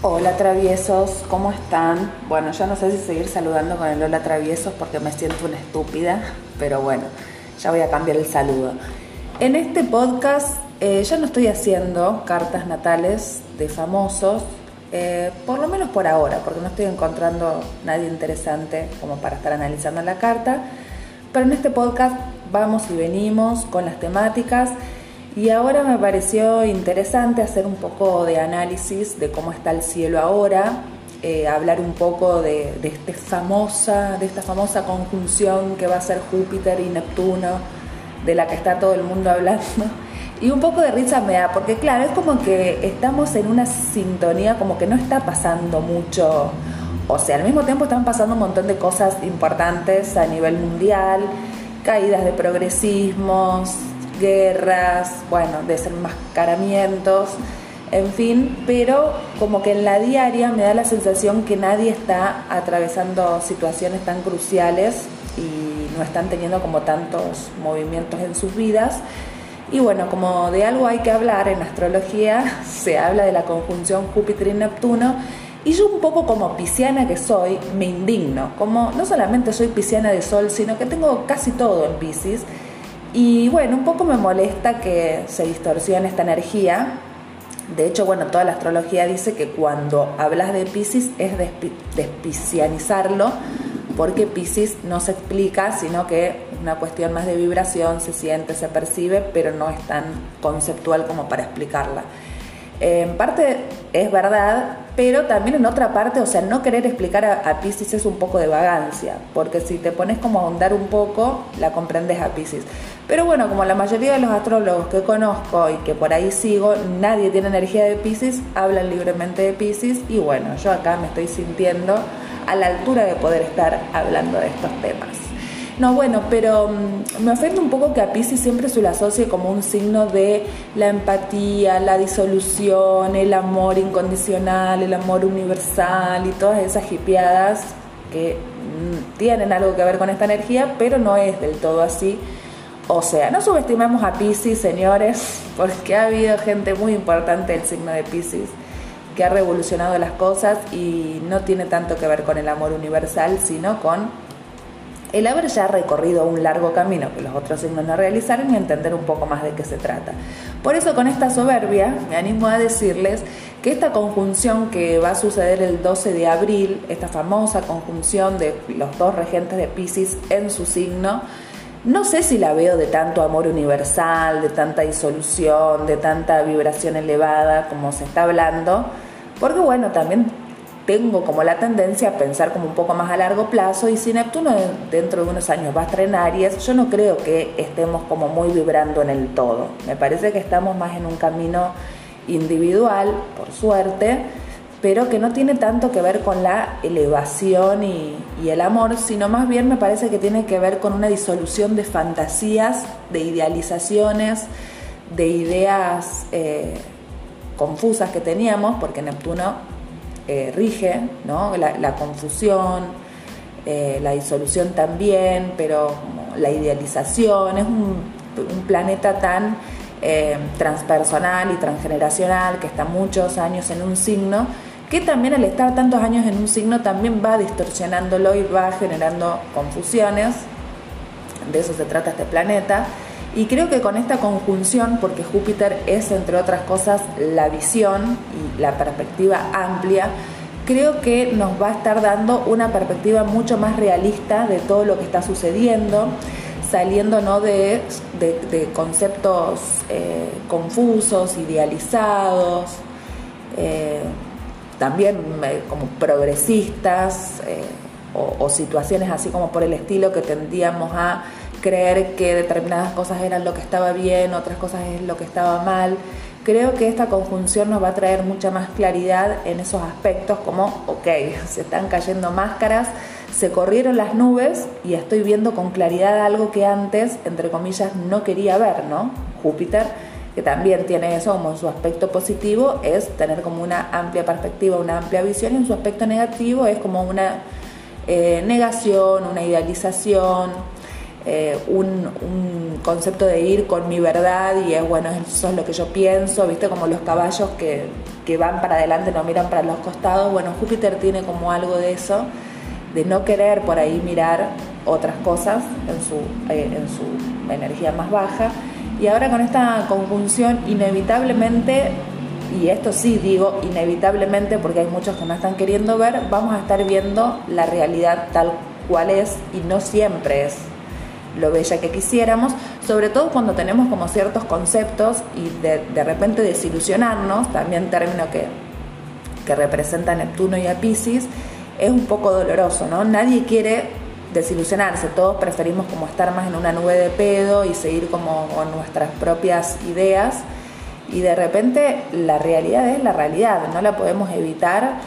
Hola traviesos, ¿cómo están? Bueno, ya no sé si seguir saludando con el hola traviesos porque me siento una estúpida, pero bueno, ya voy a cambiar el saludo. En este podcast eh, ya no estoy haciendo cartas natales de famosos, eh, por lo menos por ahora, porque no estoy encontrando nadie interesante como para estar analizando la carta, pero en este podcast vamos y venimos con las temáticas y ahora me pareció interesante hacer un poco de análisis de cómo está el cielo ahora, eh, hablar un poco de, este famosa, de esta famosa conjunción que va a ser Júpiter y Neptuno, de la que está todo el mundo hablando. Y un poco de risa me da, porque claro, es como que estamos en una sintonía, como que no está pasando mucho. O sea, al mismo tiempo están pasando un montón de cosas importantes a nivel mundial, caídas de progresismos, guerras, bueno, desenmascaramientos, en fin, pero como que en la diaria me da la sensación que nadie está atravesando situaciones tan cruciales y no están teniendo como tantos movimientos en sus vidas. Y bueno, como de algo hay que hablar en astrología, se habla de la conjunción Júpiter y Neptuno. Y yo un poco como pisciana que soy, me indigno. Como no solamente soy pisciana de sol, sino que tengo casi todo en Piscis. Y bueno, un poco me molesta que se distorsione esta energía. De hecho, bueno, toda la astrología dice que cuando hablas de Pisces es despicianizarlo, porque Pisces no se explica, sino que una cuestión más de vibración, se siente, se percibe, pero no es tan conceptual como para explicarla. En parte es verdad, pero también en otra parte, o sea, no querer explicar a, a, Pisces es un poco de vagancia, porque si te pones como a ahondar un poco, la comprendes a Pisces. Pero bueno, como la mayoría de los astrólogos que conozco y que por ahí sigo, nadie tiene energía de Pisces, hablan libremente de Pisces y bueno, yo acá me estoy sintiendo a la altura de poder estar hablando de estos temas. No, bueno, pero mm, me ofende un poco que a Pisces siempre se lo asocie como un signo de la empatía, la disolución, el amor incondicional, el amor universal y todas esas hipiadas que mm, tienen algo que ver con esta energía, pero no es del todo así. O sea, no subestimemos a Pisces, señores, porque ha habido gente muy importante del signo de Pisces que ha revolucionado las cosas y no tiene tanto que ver con el amor universal, sino con el haber ya recorrido un largo camino que los otros signos no realizaron y entender un poco más de qué se trata. Por eso con esta soberbia me animo a decirles que esta conjunción que va a suceder el 12 de abril, esta famosa conjunción de los dos regentes de Pisces en su signo, no sé si la veo de tanto amor universal, de tanta disolución, de tanta vibración elevada como se está hablando, porque bueno, también tengo como la tendencia a pensar como un poco más a largo plazo y si Neptuno dentro de unos años va a estar en Aries, yo no creo que estemos como muy vibrando en el todo. Me parece que estamos más en un camino individual, por suerte, pero que no tiene tanto que ver con la elevación y, el amor, sino más bien me parece que tiene que ver con una disolución de fantasías, de idealizaciones, de ideas eh, confusas que teníamos, porque Neptuno eh, rige, ¿no? la, confusión, eh, la disolución también, pero la idealización, es un, planeta tan eh, transpersonal y transgeneracional que está muchos años en un signo, que también al estar tantos años en un signo también va distorsionándolo y va generando confusiones, de eso se trata este planeta. Y creo que con esta conjunción, porque Júpiter es, entre otras cosas, la visión y la perspectiva amplia, creo que nos va a estar dando una perspectiva mucho más realista de todo lo que está sucediendo, saliendo ¿no? de, conceptos eh, confusos, idealizados, eh, también eh, como progresistas o situaciones así como por el estilo que tendíamos a creer que determinadas cosas eran lo que estaba bien, otras cosas es lo que estaba mal. Creo que esta conjunción nos va a traer mucha más claridad en esos aspectos como, ok, se están cayendo máscaras, se corrieron las nubes y estoy viendo con claridad algo que antes, entre comillas, no quería ver, ¿no? Júpiter, que también tiene eso como su aspecto positivo, es tener como una amplia perspectiva, una amplia visión, y en su aspecto negativo es como una eh, negación, una idealización, eh, un, concepto de ir con mi verdad y es bueno, eso es lo que yo pienso, viste como los caballos que, van para adelante, no miran para los costados, bueno, Júpiter tiene como algo de eso, de no querer por ahí mirar otras cosas en su, eh, en su energía más baja. Y ahora con esta conjunción, inevitablemente, y esto sí digo inevitablemente porque hay muchos que no están queriendo ver, vamos a estar viendo la realidad tal cual es y no siempre es lo bella que quisiéramos, sobre todo cuando tenemos como ciertos conceptos y de, de repente desilusionarnos, también término que, que representa Neptuno y a Pisces, es un poco doloroso, ¿no? Nadie quiere desilusionarse, todos preferimos como estar más en una nube de pedo y seguir como con nuestras propias ideas y de repente la realidad es la realidad, no la podemos evitar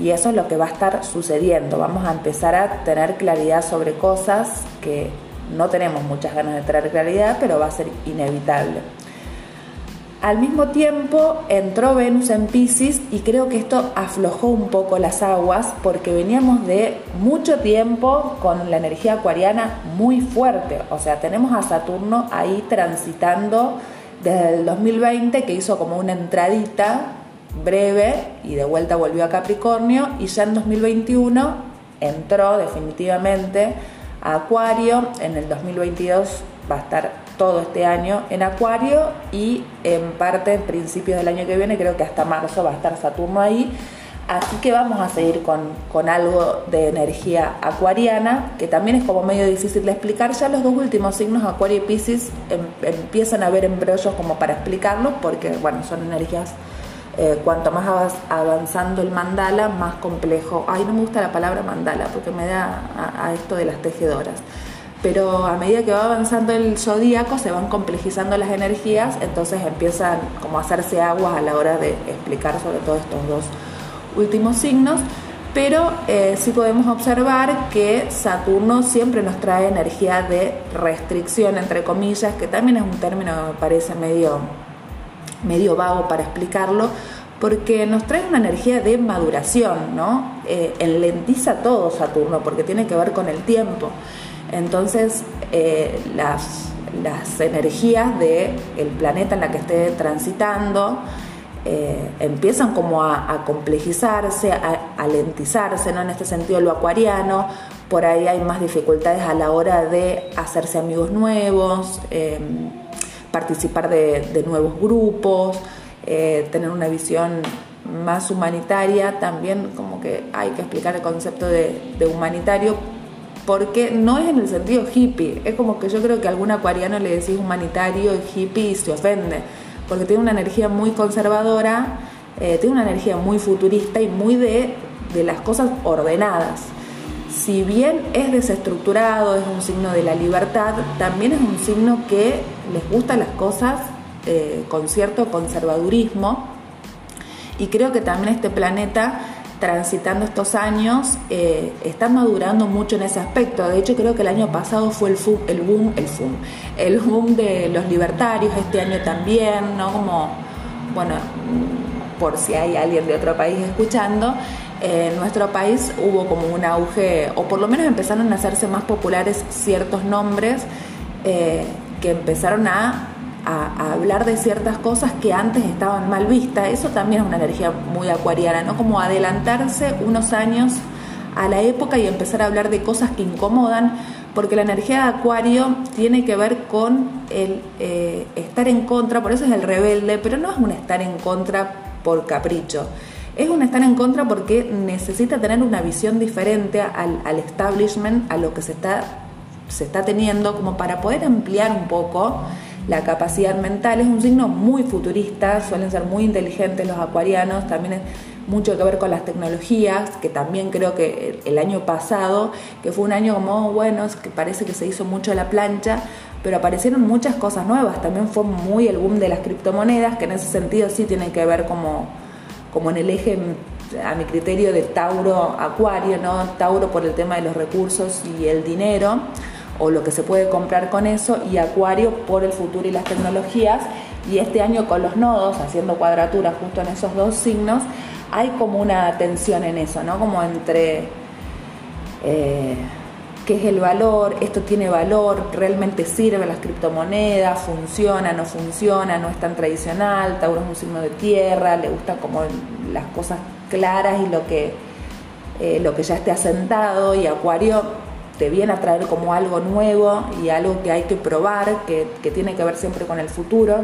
y eso es lo que va a estar sucediendo, vamos a empezar a tener claridad sobre cosas que no tenemos muchas ganas de traer claridad, pero va a ser inevitable. Al mismo tiempo entró Venus en Pisces y creo que esto aflojó un poco las aguas porque veníamos de mucho tiempo con la energía acuariana muy fuerte. O sea, tenemos a Saturno ahí transitando desde el 2020 que hizo como una entradita breve y de vuelta volvió a Capricornio y ya en 2021 entró definitivamente Acuario. En el 2022 va a estar todo este año en Acuario y en parte en principios del año que viene, creo que hasta marzo va a estar Saturno ahí. Así que vamos a seguir con, algo de energía acuariana, que también es como medio difícil de explicar. Ya los dos últimos signos, Acuario y Pisces, em, empiezan a haber embrollos como para explicarlos, porque bueno, son energías eh, cuanto más avanzando el mandala, más complejo. Ay, no me gusta la palabra mandala porque me da a, esto de las tejedoras. Pero a medida que va avanzando el zodíaco, se van complejizando las energías, entonces empiezan como a hacerse aguas a la hora de explicar sobre todo estos dos últimos signos. Pero eh, sí podemos observar que Saturno siempre nos trae energía de restricción, entre comillas, que también es un término que me parece medio medio vago para explicarlo, porque nos trae una energía de maduración, ¿no? Eh, enlentiza todo Saturno, porque tiene que ver con el tiempo. Entonces, eh, las, las, energías del el planeta en la que esté transitando eh, empiezan como a, complejizarse, a, a, lentizarse, ¿no? En este sentido, lo acuariano, por ahí hay más dificultades a la hora de hacerse amigos nuevos participar de, nuevos grupos, eh, tener una visión más humanitaria, también como que hay que explicar el concepto de, humanitario, porque no es en el sentido hippie, es como que yo creo que a algún acuariano le decís humanitario y hippie y se ofende, porque tiene una energía muy conservadora, eh, tiene una energía muy futurista y muy de, de las cosas ordenadas si bien es desestructurado, es un signo de la libertad, también es un signo que les gustan las cosas eh, con cierto conservadurismo. Y creo que también este planeta, transitando estos años, eh, está madurando mucho en ese aspecto. De hecho, creo que el año pasado fue el, el boom, el boom, el boom de los libertarios, este año también, ¿no? Como, bueno, por si hay alguien de otro país escuchando, en nuestro país hubo como un auge, o por lo menos empezaron a hacerse más populares ciertos nombres eh, que empezaron a, hablar de ciertas cosas que antes estaban mal vistas. Eso también es una energía muy acuariana, ¿no? Como adelantarse unos años a la época y empezar a hablar de cosas que incomodan, porque la energía de Acuario tiene que ver con el eh, estar en contra, por eso es el rebelde, pero no es un estar en contra por capricho es un estar en contra porque necesita tener una visión diferente al, establishment, a lo que se está, se está teniendo, como para poder ampliar un poco la capacidad mental. Es un signo muy futurista, suelen ser muy inteligentes los acuarianos, también es mucho que ver con las tecnologías, que también creo que el año pasado, que fue un año como, bueno, que parece que se hizo mucho la plancha, pero aparecieron muchas cosas nuevas, también fue muy el boom de las criptomonedas, que en ese sentido sí tienen que ver como como en el eje, a mi criterio, de Tauro-Acuario, ¿no? Tauro por el tema de los recursos y el dinero, o lo que se puede comprar con eso, y Acuario por el futuro y las tecnologías. Y este año con los nodos, haciendo cuadratura justo en esos dos signos, hay como una tensión en eso, ¿no? Como entre... Eh, qué es el valor, esto tiene valor, realmente sirve las criptomonedas, funciona, no funciona, no es tan tradicional, Tauro es un signo de tierra, le gustan como las cosas claras y lo que, eh, lo que ya esté asentado y Acuario te viene a traer como algo nuevo y algo que hay que probar, que, que tiene que ver siempre con el futuro.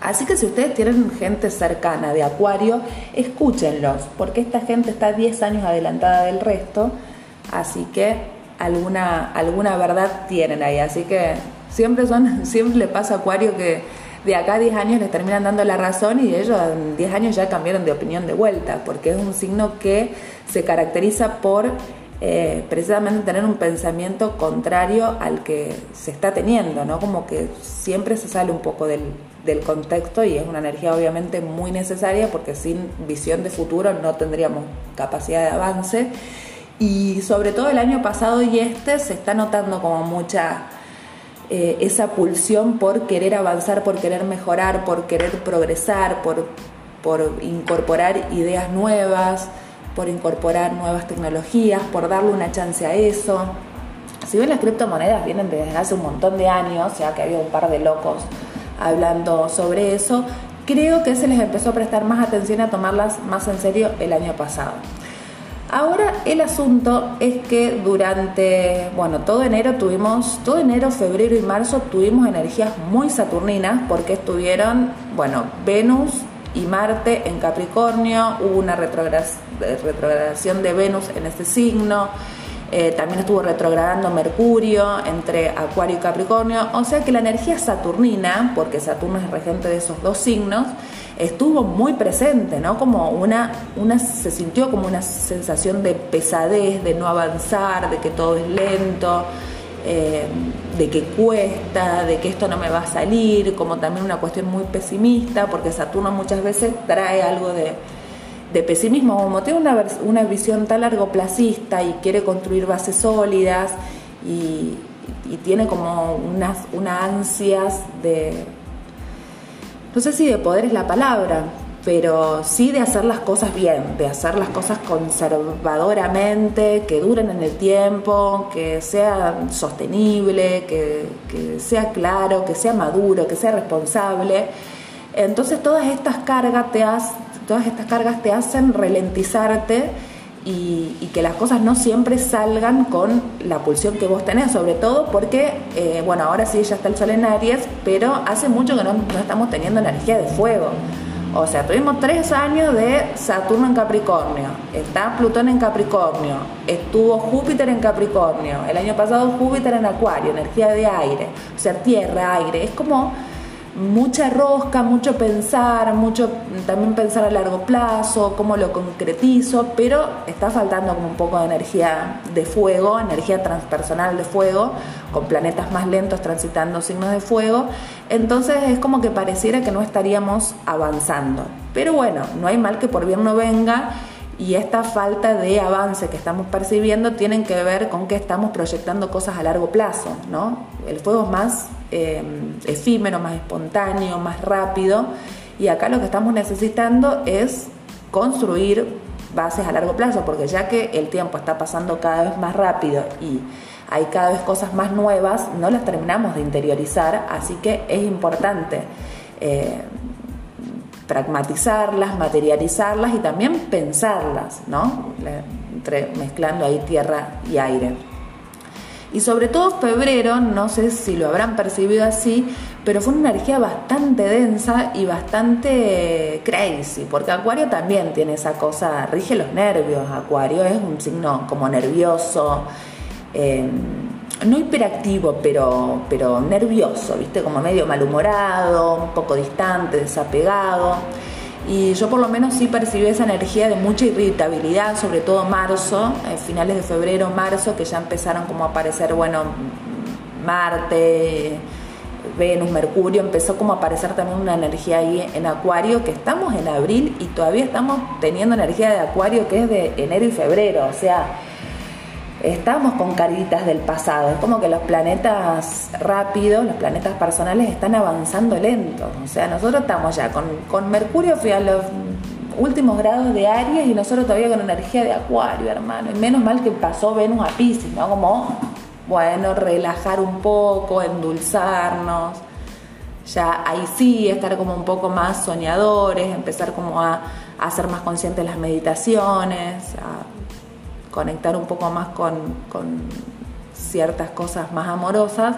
Así que si ustedes tienen gente cercana de Acuario, escúchenlos, porque esta gente está 10 años adelantada del resto, así que alguna, alguna verdad tienen ahí. Así que siempre, son, siempre le pasa a Acuario que de acá a 10 años les terminan dando la razón y ellos en 10 años ya cambiaron de opinión de vuelta, porque es un signo que se caracteriza por eh, precisamente tener un pensamiento contrario al que se está teniendo, ¿no? Como que siempre se sale un poco del, del contexto y es una energía obviamente muy necesaria porque sin visión de futuro no tendríamos capacidad de avance. Y sobre todo el año pasado y este se está notando como mucha eh, esa pulsión por querer avanzar, por querer mejorar, por querer progresar, por, por incorporar ideas nuevas por incorporar nuevas tecnologías, por darle una chance a eso. Si bien las criptomonedas vienen desde hace un montón de años, ya que había un par de locos hablando sobre eso, creo que se les empezó a prestar más atención a tomarlas más en serio el año pasado. Ahora el asunto es que durante, bueno, todo enero tuvimos, todo enero, febrero y marzo tuvimos energías muy saturninas porque estuvieron, bueno, Venus y Marte en Capricornio, hubo una retrogradación de Venus en este signo, eh, también estuvo retrogradando Mercurio entre Acuario y Capricornio, o sea que la energía saturnina, porque Saturno es regente de esos dos signos, estuvo muy presente, ¿no? Como una, una, se sintió como una sensación de pesadez, de no avanzar, de que todo es lento. Eh, de que cuesta, de que esto no me va a salir, como también una cuestión muy pesimista, porque Saturno muchas veces trae algo de, pesimismo, como tiene una, una visión tan largoplacista y quiere construir bases sólidas y, tiene como unas una ansias de, no sé si de poder es la palabra, pero sí de hacer las cosas bien, de hacer las cosas conservadoramente, que duren en el tiempo, que sea sostenible, que, sea claro, que sea maduro, que sea responsable. Entonces todas estas cargas te, todas estas cargas te hacen ralentizarte y, que las cosas no siempre salgan con la pulsión que vos tenés, sobre todo porque, eh, bueno, ahora sí ya está el sol en Aries, pero hace mucho que no, no estamos teniendo energía de fuego. O sea, tuvimos tres años de Saturno en Capricornio, está Plutón en Capricornio, estuvo Júpiter en Capricornio, el año pasado Júpiter en Acuario, energía de aire, o sea, tierra, aire, es como mucha rosca, mucho pensar, mucho también pensar a largo plazo, cómo lo concretizo, pero está faltando como un poco de energía de fuego, energía transpersonal de fuego, con planetas más lentos transitando signos de fuego, entonces es como que pareciera que no estaríamos avanzando. Pero bueno, no hay mal que por bien no venga y esta falta de avance que estamos percibiendo tienen que ver con que estamos proyectando cosas a largo plazo, ¿no? El fuego es más eh, efímero, más espontáneo, más rápido y acá lo que estamos necesitando es construir bases a largo plazo, porque ya que el tiempo está pasando cada vez más rápido y hay cada vez cosas más nuevas, no las terminamos de interiorizar, así que es importante eh, pragmatizarlas, materializarlas y también pensarlas, ¿no? Entre, mezclando ahí tierra y aire. Y sobre todo febrero, no sé si lo habrán percibido así, pero fue una energía bastante densa y bastante crazy, porque Acuario también tiene esa cosa, rige los nervios, Acuario es un signo como nervioso, eh, no hiperactivo, pero, pero nervioso, ¿viste? Como medio malhumorado, un poco distante, desapegado. Y yo por lo menos sí percibí esa energía de mucha irritabilidad, sobre todo marzo, eh, finales de febrero, marzo, que ya empezaron como a aparecer, bueno, Marte, Venus, Mercurio, empezó como a aparecer también una energía ahí en Acuario, que estamos en abril y todavía estamos teniendo energía de Acuario que es de enero y febrero, o sea, estamos con caritas del pasado. Es como que los planetas rápidos, los planetas personales están avanzando lento. O sea, nosotros estamos ya con, con Mercurio, fui a los últimos grados de Aries y nosotros todavía con energía de Acuario, hermano. Y menos mal que pasó Venus a Pisces, ¿no? Como bueno, relajar un poco, endulzarnos, ya ahí sí estar como un poco más soñadores, empezar como a, a ser más conscientes las meditaciones, a conectar un poco más con, con ciertas cosas más amorosas,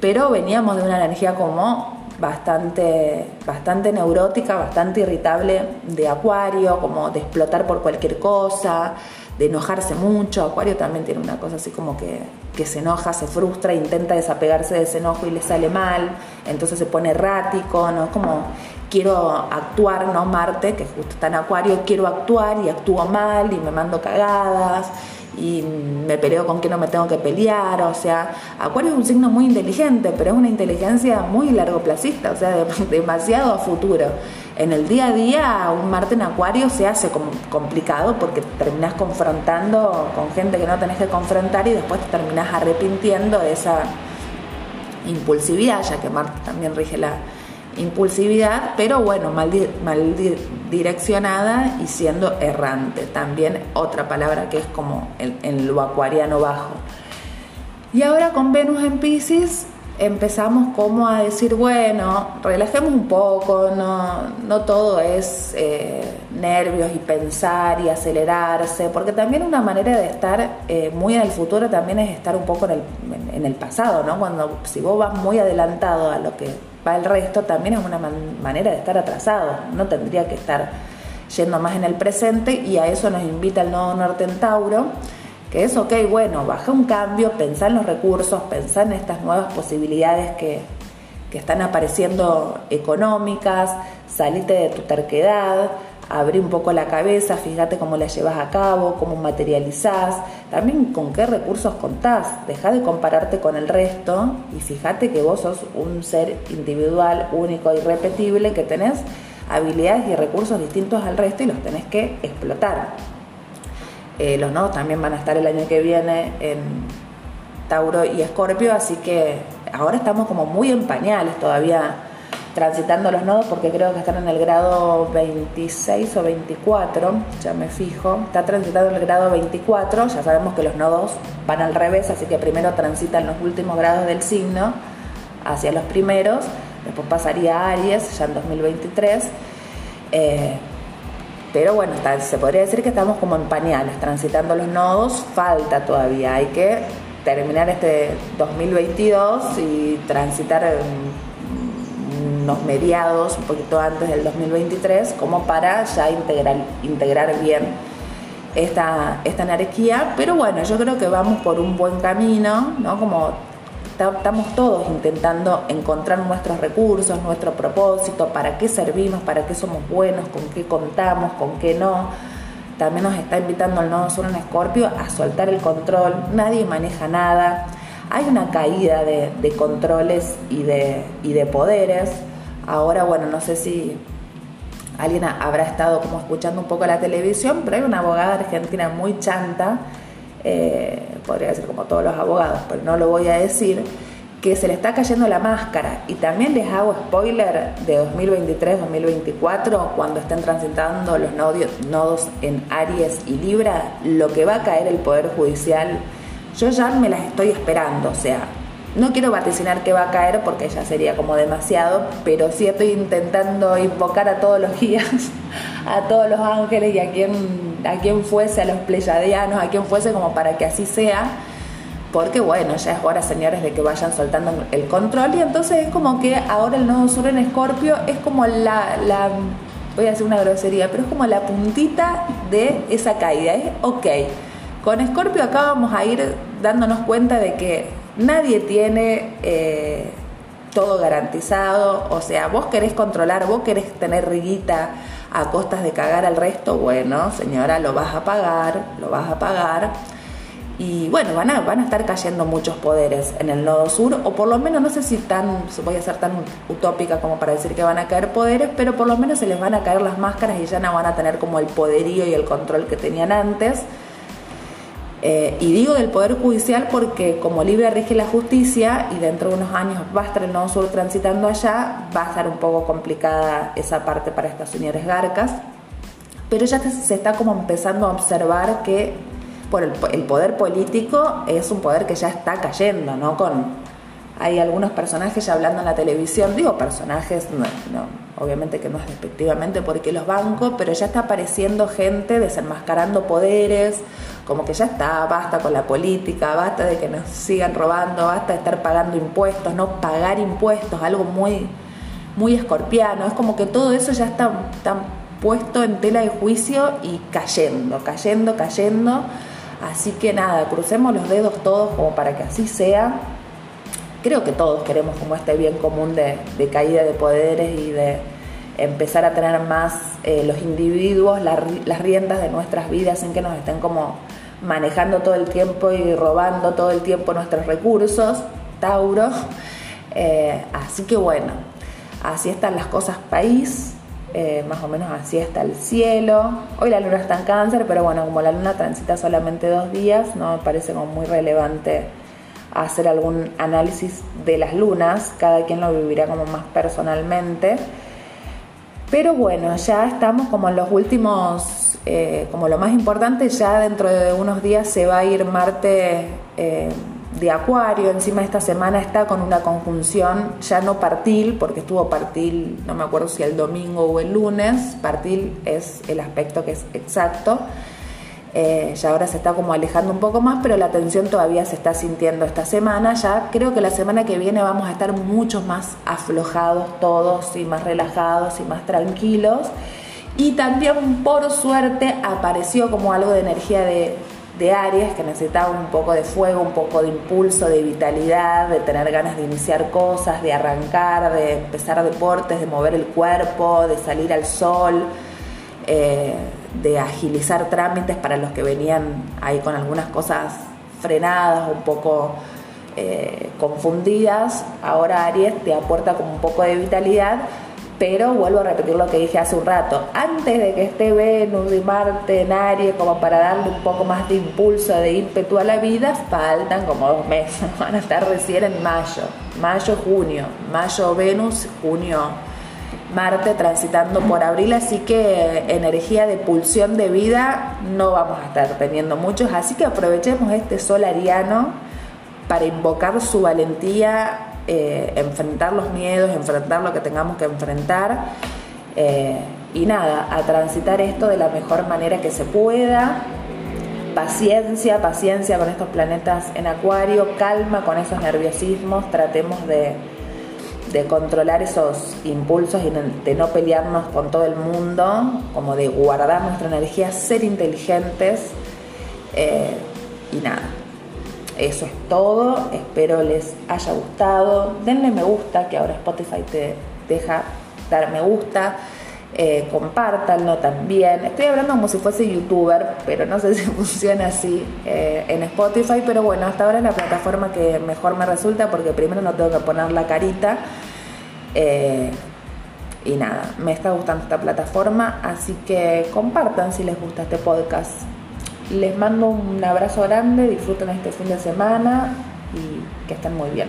pero veníamos de una energía como bastante, bastante neurótica, bastante irritable de acuario, como de explotar por cualquier cosa, de enojarse mucho. Acuario también tiene una cosa así como que, que se enoja, se frustra, intenta desapegarse de ese enojo y le sale mal, entonces se pone errático, ¿no? Como quiero actuar, ¿no? Marte, que justo está en Acuario, quiero actuar y actúo mal y me mando cagadas y me peleo con que no me tengo que pelear, o sea, Acuario es un signo muy inteligente, pero es una inteligencia muy largoplacista, o sea, demasiado a futuro. En el día a día, un Marte en Acuario se hace complicado porque terminas confrontando con gente que no tenés que confrontar y después te terminás arrepintiendo de esa impulsividad, ya que Marte también rige la, impulsividad, pero bueno, mal direccionada y siendo errante. También otra palabra que es como en, lo acuariano bajo. Y ahora con Venus en Pisces empezamos como a decir, bueno, relajemos un poco, no, no todo es eh, nervios y pensar y acelerarse, porque también una manera de estar eh, muy en el futuro también es estar un poco en el, en el pasado, ¿no? Cuando si vos vas muy adelantado a lo que va el resto, también es una manera de estar atrasado, no tendría que estar yendo más en el presente y a eso nos invita el nodo norte en Tauro, que es, ok, bueno, baja un cambio, pensar en los recursos, pensar en estas nuevas posibilidades que, que están apareciendo económicas, salite de tu terquedad, abrí un poco la cabeza, fíjate cómo la llevas a cabo, cómo materializás, también con qué recursos contás, deja de compararte con el resto y fíjate que vos sos un ser individual, único, irrepetible, que tenés habilidades y recursos distintos al resto y los tenés que explotar. Eh, los nodos también van a estar el año que viene en Tauro y Escorpio, así que ahora estamos como muy en pañales todavía transitando los nodos porque creo que están en el grado 26 o 24, ya me fijo, está transitando el grado 24, ya sabemos que los nodos van al revés, así que primero transitan los últimos grados del signo hacia los primeros, después pasaría a Aries ya en 2023. Eh, pero bueno, se podría decir que estamos como en pañales, transitando los nodos, falta todavía, hay que terminar este 2022 y transitar unos mediados, un poquito antes del 2023, como para ya integrar, integrar bien esta, esta energía. Pero bueno, yo creo que vamos por un buen camino, ¿no? Como estamos todos intentando encontrar nuestros recursos, nuestro propósito, para qué servimos, para qué somos buenos, con qué contamos, con qué no. También nos está invitando el nodo sur en Escorpio a soltar el control, nadie maneja nada, hay una caída de, controles y de, y de poderes. Ahora, bueno, no sé si alguien habrá estado como escuchando un poco la televisión, pero hay una abogada argentina muy chanta, eh, podría decir como todos los abogados, pero no lo voy a decir, que se le está cayendo la máscara. Y también les hago spoiler de 2023-2024, cuando estén transitando los nodos en Aries y Libra, lo que va a caer el Poder Judicial, yo ya me las estoy esperando, o sea, no quiero vaticinar que va a caer porque ya sería como demasiado, pero sí estoy intentando invocar a todos los guías, a todos los ángeles y a quien, a quien fuese, a los pleyadianos, a quien fuese como para que así sea. Porque bueno, ya es hora, señores, de que vayan soltando el control. Y entonces es como que ahora el nodo sur en Escorpio es como la, voy a hacer una grosería, pero es como la puntita de esa caída. Es ok. Con Escorpio acá vamos a ir dándonos cuenta de que nadie tiene eh, todo garantizado, o sea, vos querés controlar, vos querés tener riguita a costas de cagar al resto, bueno, señora, lo vas a pagar, lo vas a pagar. Y bueno, van a, van a estar cayendo muchos poderes en el nodo sur, o por lo menos no sé si tan, voy a ser tan utópica como para decir que van a caer poderes, pero por lo menos se les van a caer las máscaras y ya no van a tener como el poderío y el control que tenían antes. Eh, y digo del Poder Judicial porque como Libra rige la justicia y dentro de unos años va a estar el Nodo Sur transitando allá, va a estar un poco complicada esa parte para estas señores garcas. Pero ya se está como empezando a observar que por el, poder político es un poder que ya está cayendo, ¿no? Con, hay algunos personajes ya hablando en la televisión, digo personajes, no, obviamente que no es despectivamente porque los bancos, pero ya está apareciendo gente desenmascarando poderes, como que ya está, basta con la política, basta de que nos sigan robando, basta de estar pagando impuestos, no pagar impuestos, algo muy, muy escorpiano, es como que todo eso ya está, está puesto en tela de juicio y cayendo, cayendo, cayendo Así que nada, crucemos los dedos todos como para que así sea. Creo que todos queremos como este bien común de, caída de poderes y de empezar a tener más eh, los individuos las riendas de nuestras vidas sin que nos estén como manejando todo el tiempo y robando todo el tiempo nuestros recursos, Tauro. Eh, así que bueno, así están las cosas país. Eh, más o menos así está el cielo. Hoy la luna está en cáncer, pero bueno, como la luna transita solamente dos días, no me parece como muy relevante hacer algún análisis de las lunas, cada quien lo vivirá como más personalmente. Pero bueno, ya estamos como en los últimos, eh, como lo más importante, ya dentro de unos días se va a ir Marte. Eh, de Acuario, encima esta semana está con una conjunción ya no partil, porque estuvo partil, no me acuerdo si el domingo o el lunes, partil es el aspecto que es exacto, eh, ya ahora se está como alejando un poco más, pero la tensión todavía se está sintiendo esta semana, ya creo que la semana que viene vamos a estar mucho más aflojados todos y más relajados y más tranquilos. Y también por suerte apareció como algo de energía de de Aries que necesitaba un poco de fuego, un poco de impulso, de vitalidad, de tener ganas de iniciar cosas, de arrancar, de empezar deportes, de mover el cuerpo, de salir al sol, eh, de agilizar trámites para los que venían ahí con algunas cosas frenadas, un poco eh, confundidas. Ahora Aries te aporta como un poco de vitalidad pero vuelvo a repetir lo que dije hace un rato, antes de que esté Venus y Marte en Aries como para darle un poco más de impulso, de ímpetu a la vida, faltan como dos meses, van a estar recién en mayo, mayo, junio, mayo Venus, junio Marte transitando por abril, así que energía de pulsión de vida no vamos a estar teniendo muchos, así que aprovechemos este sol ariano para invocar su valentía eh, enfrentar los miedos, enfrentar lo que tengamos que enfrentar eh, y nada, a transitar esto de la mejor manera que se pueda. Paciencia, paciencia con estos planetas en acuario, calma con esos nerviosismos, tratemos de, controlar esos impulsos y de no pelearnos con todo el mundo, como de guardar nuestra energía, ser inteligentes eh, y nada, eso es todo, espero les haya gustado. Denle me gusta, que ahora Spotify te deja dar me gusta. Eh, compártanlo también. Estoy hablando como si fuese youtuber, pero no sé si funciona así eh, en Spotify, pero bueno, hasta ahora es la plataforma que mejor me resulta porque primero no tengo que poner la carita. Eh, y nada, me está gustando esta plataforma, así que compartan si les gusta este podcast. Les mando un abrazo grande, disfruten este fin de semana y que estén muy bien.